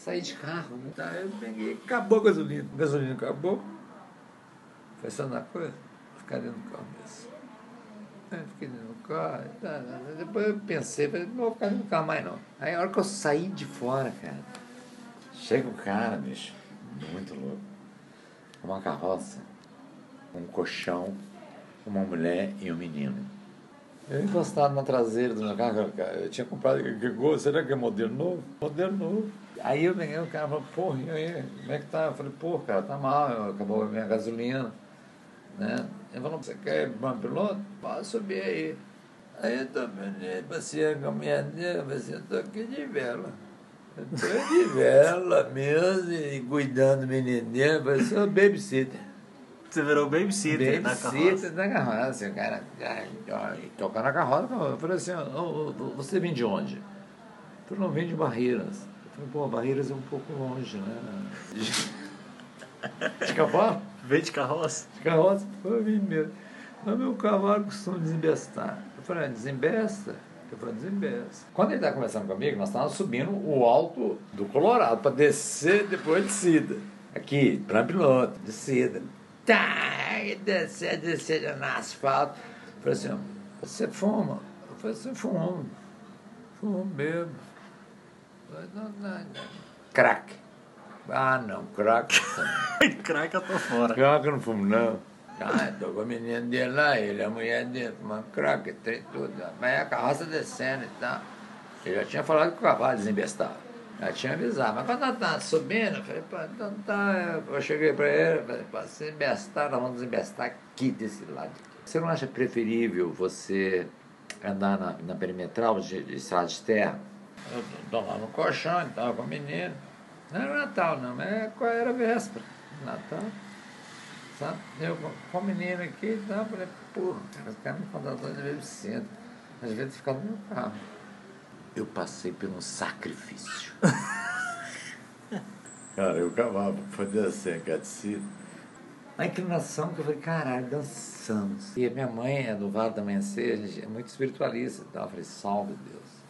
saí de carro. Né? Tá, eu peguei, acabou a gasolina. A gasolina acabou. Foi só na coisa, ficar dentro do carro mesmo. Aí fiquei dentro do carro. Tá. depois eu pensei, falei, não vou ficar dentro do carro mais não. Aí a hora que eu saí de fora, cara, chega o cara, bicho, muito louco. Uma carroça, um colchão, uma mulher e um menino. Eu encostado na traseira do meu carro, eu tinha comprado, será que é modelo novo? Modelo novo. Aí eu peguei o cara falou, porra, e aí, como é que tá? Eu falei, pô, cara, tá mal, acabou a minha gasolina. Né? Ele falou, você quer ir para piloto? Pode subir aí. Aí eu tô passeando com a minha nega, assim, eu tô aqui de vela. Eu tô de vela mesmo, e cuidando do menininho, parecia um babysitter. Você virou babysitter, na carroça? da carroça. O cara toca na carroça. Eu falei assim, oh, você vem de onde? Tu não vem de Barreiras. Eu falei, pô, Barreiras é um pouco longe, né? De cavalo? Vem de carroça? De carroça, eu vim mesmo. Mas meu cavalo costuma desembestar. Eu falei, ah, desembesta? Eu falei, desembesta. Quando ele estava conversando comigo, nós estávamos subindo o alto do Colorado para descer depois de Cida. Aqui, para piloto, descida tá, descer, descer no asfalto. Falei assim, você fuma? Eu falei assim, fumo. Fumo mesmo. Falei, não, não, não. Crack. Ah, não, crack. crack eu tô fora. Crack eu não fumo, não. Ah, tô com a menina dele lá, ele, a mulher dele, fumando crack, tem tudo. Mas a carroça descendo e tal. Ele já tinha falado que o cavalo desembestava. Já tinha avisado. Mas quando ela estava subindo, eu falei, pô, então tá. Eu cheguei para ele, falei, pô, se embestar, nós vamos embestar aqui desse lado. Você não acha preferível você andar na, na perimetral de, de estrada de terra? Eu lá no colchão, estava com a menina. Não era Natal, não, mas era véspera. Natal. Sabe? Eu com a menina aqui e tal, falei, porra, cara, os caras me contratam de centro. Às vezes ficar no meu carro eu passei por um sacrifício. Cara, eu cavava foi descer a descida. A inclinação que eu falei, caralho, dançamos. E a minha mãe é do Vale da Amanhecer, a gente é muito espiritualista. Então eu falei, salve Deus.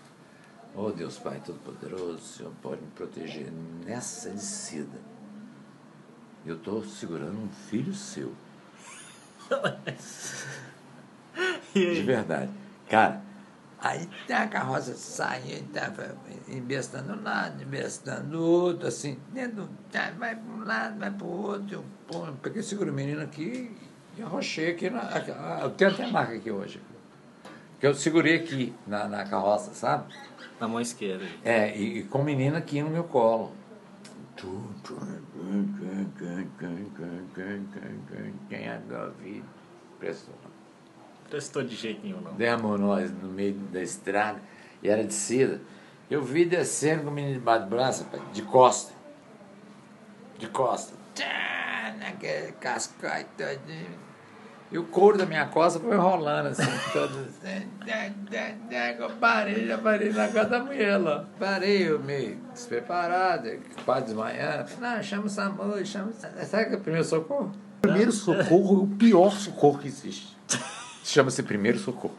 Oh Deus Pai Todo-Poderoso, o Senhor pode me proteger nessa descida. Eu estou segurando um filho seu. De verdade. Cara, Aí a carroça saia e estava embestando um lado, embestando o outro, assim, dentro, vai para um lado, vai para o outro. Eu, eu peguei seguro o menino aqui e arrochei aqui. Na, eu tenho até a marca aqui hoje. Que eu segurei aqui na, na carroça, sabe? Na mão esquerda. É, e, e com o menino aqui no meu colo. Quem é da vida? Impressionante prestou de jeito nenhum, não. Demos nós no meio da estrada e era de seda. Eu vi descendo com o menino debaixo do braço, de costa. De costa. Naquele cascai todinho. E o couro da minha costa foi rolando assim, todo assim. Eu parei, já parei na casa da mulher lá. Parei, eu meio despreparado, quase desmaiando. Não, chama o SAMU, chama. Sabe que é o primeiro socorro? O primeiro socorro é o pior socorro que existe. Chama-se primeiro socorro.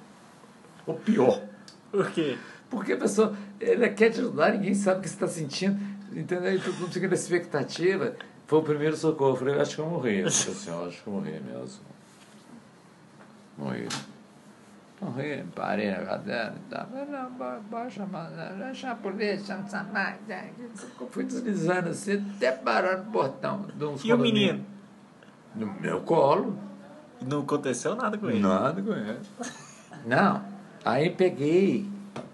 O pior. Por quê? Porque a pessoa ele quer te ajudar, ninguém sabe o que você está sentindo. Entendeu? E todo mundo fica na expectativa. Foi o primeiro socorro. Eu falei, acho que eu morri. Eu falei assim, acho que eu morri mesmo. Morri. Morri, parei na cadeira e tal. Não, chamar, chama a polícia, chama o Samar. Fui deslizando assim, até parar no portão. E o menino? No meu colo. Não aconteceu nada com ele? Nada com ele. Não. Aí peguei.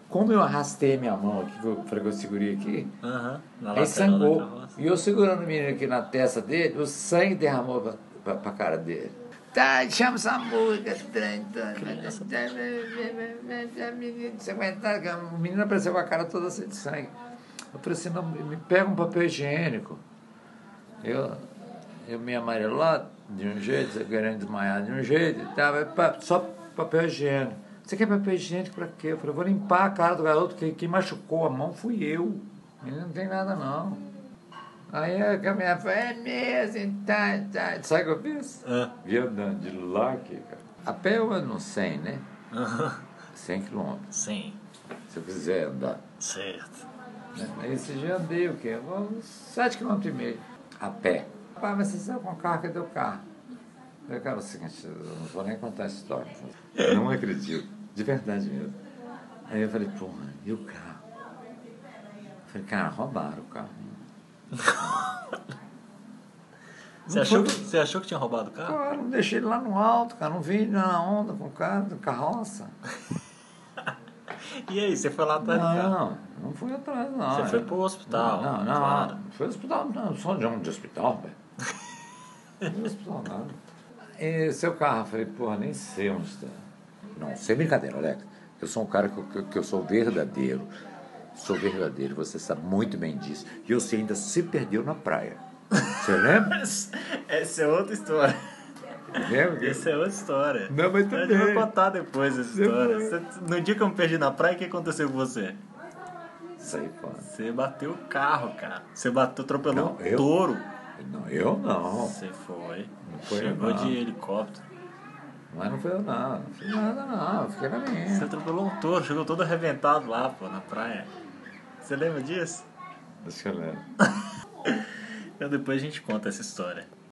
Como eu arrastei minha mão aqui, falei que eu segurei aqui, uhum, aí sangou. E eu segurando o menino aqui na testa dele, o sangue derramou pra, pra, pra cara dele. Tá, chama essa música, O menino apareceu com a cara toda cheia de sangue. Eu falei assim, não, me pega um papel higiênico. Eu, eu me amarelado de um jeito, você querendo desmaiar de um jeito e tal, só papel higiênico. Você quer papel higiênico para quê? Eu falei, vou limpar a cara do garoto, que quem machucou a mão fui eu. Ele não tem nada não. Aí a caminhada falou, é mesmo, tá, tá. Sabe o que eu fiz? É. Vi andando de lá aqui, cara. A pé eu ando 100, né? Uhum. 100 quilômetros. Sim. Se eu quiser andar. Certo. Né? Aí esse dia andei o quê? Uns sete quilômetros e meio, a pé. Pai, mas você saiu com o carro, cadê o carro? Eu falei, cara, o seguinte, eu não vou nem contar essa história. Eu não acredito, de verdade mesmo. Aí eu falei, porra, e o carro? Eu falei, cara, roubaram o carro. Você achou, que, você achou que tinha roubado o carro? Claro, não deixei ele lá no alto, cara, não vi ele na onda com o carro, carroça. E aí, você foi lá atrás carro? Não, não fui atrás, não. Você foi pro hospital? Não, não, claro. não. Foi hospital, não, só de onde? De hospital, velho. Não hospital, nada. E seu carro, eu falei, porra, nem sei onde está. Não, sem brincadeira, Alex. Eu sou um cara que, que, que eu sou verdadeiro. Sou verdadeiro, você sabe muito bem disso. E você ainda se perdeu na praia. Você lembra? Essa é outra história. Lembra? Essa é outra história. Não, mas A gente também. vai contar depois essa história. Você- no dia que eu me perdi na praia, o que aconteceu com você? Isso aí, pô. Você bateu o carro, cara. Você bateu, atropelou Não, um eu? touro. Não, eu não. Você foi. Não foi eu, Chegou não. de helicóptero. Mas não foi eu, não. Não fiz nada, não. Eu Fiquei na Você minha. atropelou um touro, chegou todo arrebentado lá, pô, na praia. Você lembra disso? Deixa eu lembro. Então depois a gente conta essa história.